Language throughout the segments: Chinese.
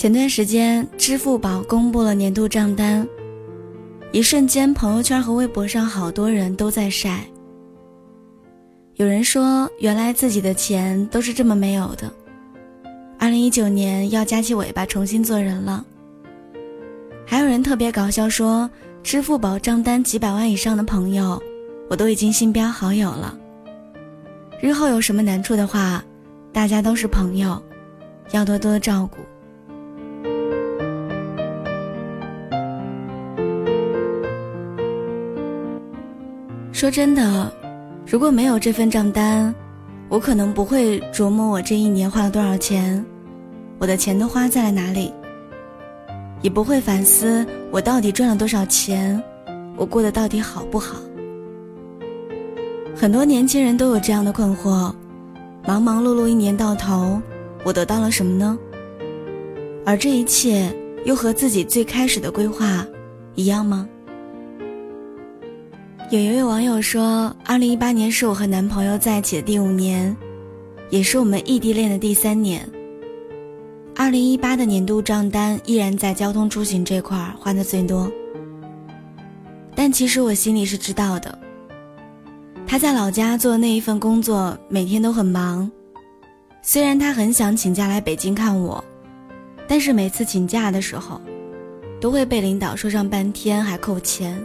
前段时间，支付宝公布了年度账单，一瞬间，朋友圈和微博上好多人都在晒。有人说，原来自己的钱都是这么没有的。二零一九年要夹起尾巴重新做人了。还有人特别搞笑说，支付宝账单几百万以上的朋友，我都已经新标好友了。日后有什么难处的话，大家都是朋友，要多多照顾。说真的，如果没有这份账单，我可能不会琢磨我这一年花了多少钱，我的钱都花在了哪里，也不会反思我到底赚了多少钱，我过得到底好不好。很多年轻人都有这样的困惑：忙忙碌碌一年到头，我得到了什么呢？而这一切又和自己最开始的规划一样吗？有一位网友说，二零一八年是我和男朋友在一起的第五年，也是我们异地恋的第三年。二零一八的年度账单依然在交通出行这块儿花的最多，但其实我心里是知道的。他在老家做的那一份工作，每天都很忙。虽然他很想请假来北京看我，但是每次请假的时候，都会被领导说上半天，还扣钱。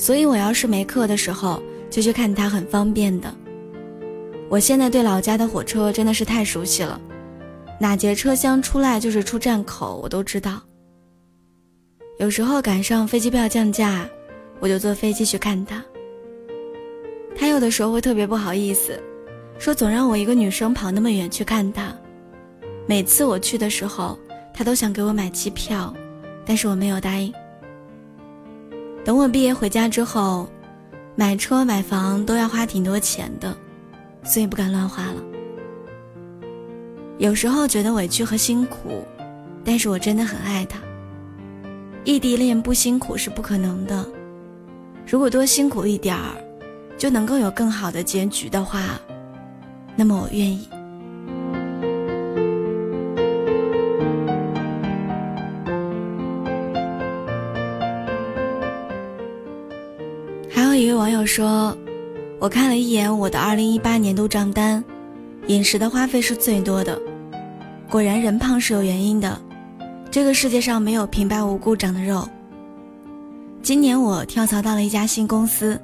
所以我要是没课的时候，就去看他，很方便的。我现在对老家的火车真的是太熟悉了，哪节车厢出来就是出站口，我都知道。有时候赶上飞机票降价，我就坐飞机去看他。他有的时候会特别不好意思，说总让我一个女生跑那么远去看他。每次我去的时候，他都想给我买机票，但是我没有答应。等我毕业回家之后，买车买房都要花挺多钱的，所以不敢乱花了。有时候觉得委屈和辛苦，但是我真的很爱他。异地恋不辛苦是不可能的，如果多辛苦一点儿，就能够有更好的结局的话，那么我愿意。友说：“我看了一眼我的2018年度账单，饮食的花费是最多的。果然，人胖是有原因的。这个世界上没有平白无故长的肉。今年我跳槽到了一家新公司，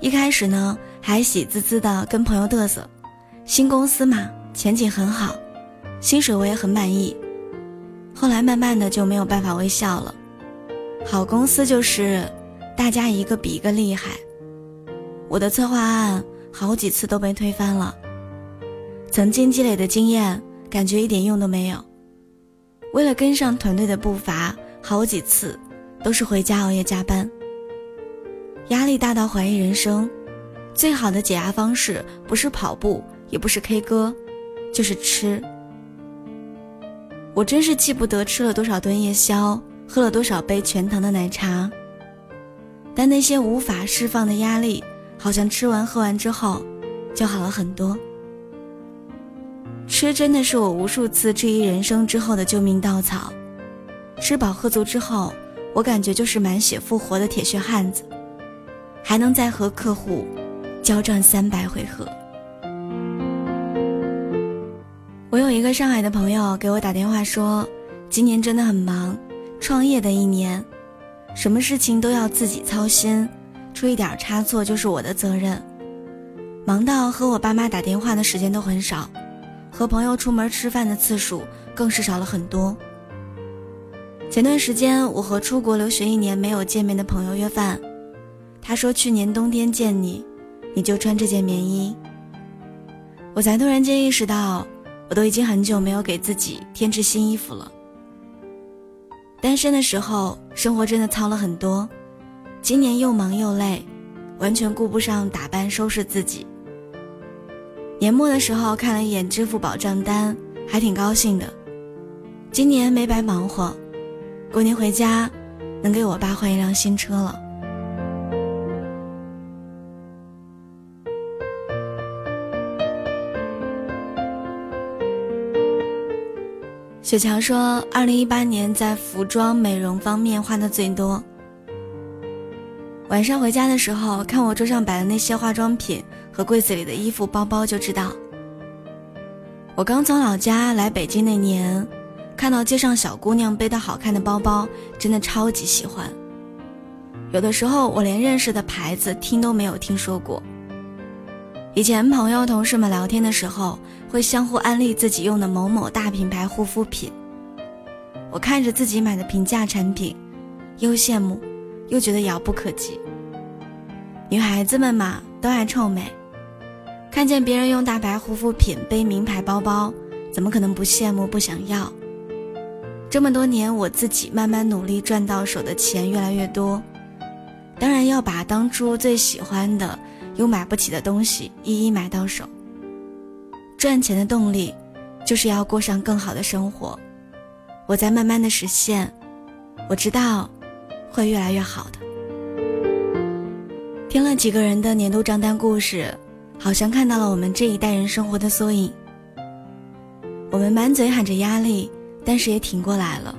一开始呢还喜滋滋的跟朋友嘚瑟，新公司嘛，前景很好，薪水我也很满意。后来慢慢的就没有办法微笑了。好公司就是。”大家一个比一个厉害，我的策划案好几次都被推翻了。曾经积累的经验，感觉一点用都没有。为了跟上团队的步伐，好几次都是回家熬夜加班。压力大到怀疑人生，最好的解压方式不是跑步，也不是 K 歌，就是吃。我真是记不得吃了多少顿夜宵，喝了多少杯全糖的奶茶。但那些无法释放的压力，好像吃完喝完之后，就好了很多。吃真的是我无数次质疑人生之后的救命稻草。吃饱喝足之后，我感觉就是满血复活的铁血汉子，还能再和客户交战三百回合。我有一个上海的朋友给我打电话说，今年真的很忙，创业的一年。什么事情都要自己操心，出一点差错就是我的责任。忙到和我爸妈打电话的时间都很少，和朋友出门吃饭的次数更是少了很多。前段时间，我和出国留学一年没有见面的朋友约饭，他说去年冬天见你，你就穿这件棉衣。我才突然间意识到，我都已经很久没有给自己添置新衣服了。单身的时候，生活真的糙了很多。今年又忙又累，完全顾不上打扮收拾自己。年末的时候看了一眼支付宝账单，还挺高兴的。今年没白忙活，过年回家能给我爸换一辆新车了。雪乔说，二零一八年在服装美容方面花的最多。晚上回家的时候，看我桌上摆的那些化妆品和柜子里的衣服、包包，就知道。我刚从老家来北京那年，看到街上小姑娘背的好看的包包，真的超级喜欢。有的时候我连认识的牌子听都没有听说过。以前朋友同事们聊天的时候。会相互安利自己用的某某大品牌护肤品。我看着自己买的平价产品，又羡慕，又觉得遥不可及。女孩子们嘛，都爱臭美，看见别人用大牌护肤品、背名牌包包，怎么可能不羡慕、不想要？这么多年，我自己慢慢努力赚到手的钱越来越多，当然要把当初最喜欢的又买不起的东西一一买到手。赚钱的动力，就是要过上更好的生活。我在慢慢的实现，我知道，会越来越好的。听了几个人的年度账单故事，好像看到了我们这一代人生活的缩影。我们满嘴喊着压力，但是也挺过来了。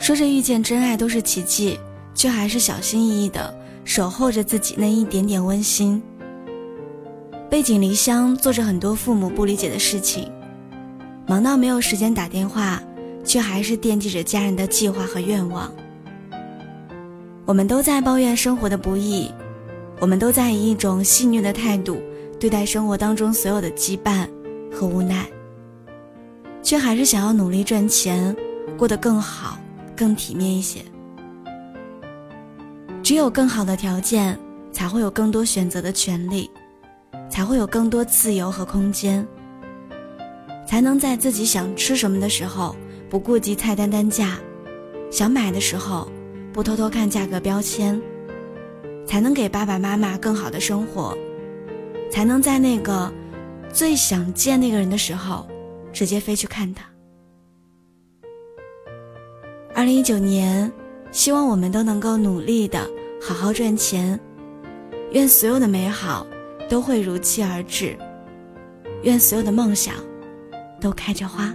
说着遇见真爱都是奇迹，却还是小心翼翼的守候着自己那一点点温馨。背井离乡，做着很多父母不理解的事情，忙到没有时间打电话，却还是惦记着家人的计划和愿望。我们都在抱怨生活的不易，我们都在以一种戏谑的态度对待生活当中所有的羁绊和无奈，却还是想要努力赚钱，过得更好、更体面一些。只有更好的条件，才会有更多选择的权利。才会有更多自由和空间，才能在自己想吃什么的时候不顾及菜单单价，想买的时候不偷偷看价格标签，才能给爸爸妈妈更好的生活，才能在那个最想见那个人的时候直接飞去看他。二零一九年，希望我们都能够努力的好好赚钱，愿所有的美好。都会如期而至，愿所有的梦想都开着花。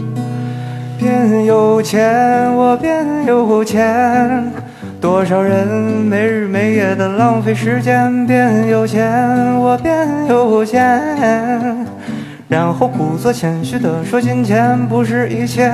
变有钱，我变有钱。多少人没日没夜的浪费时间？变有钱，我变有钱。然后故作谦虚的说，金钱不是一切。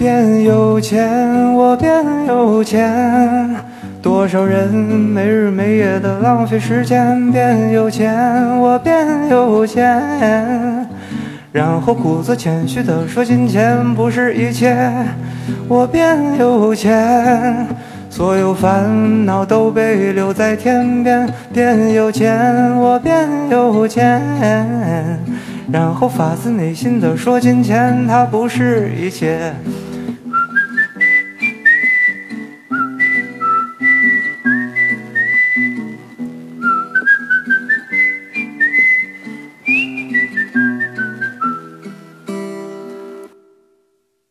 变有钱，我变有钱。多少人没日没夜的浪费时间？变有钱，我变有钱。然后故作谦虚的说，金钱不是一切。我变有钱，所有烦恼都被留在天边。变有钱，我变有钱。然后发自内心的说，金钱它不是一切。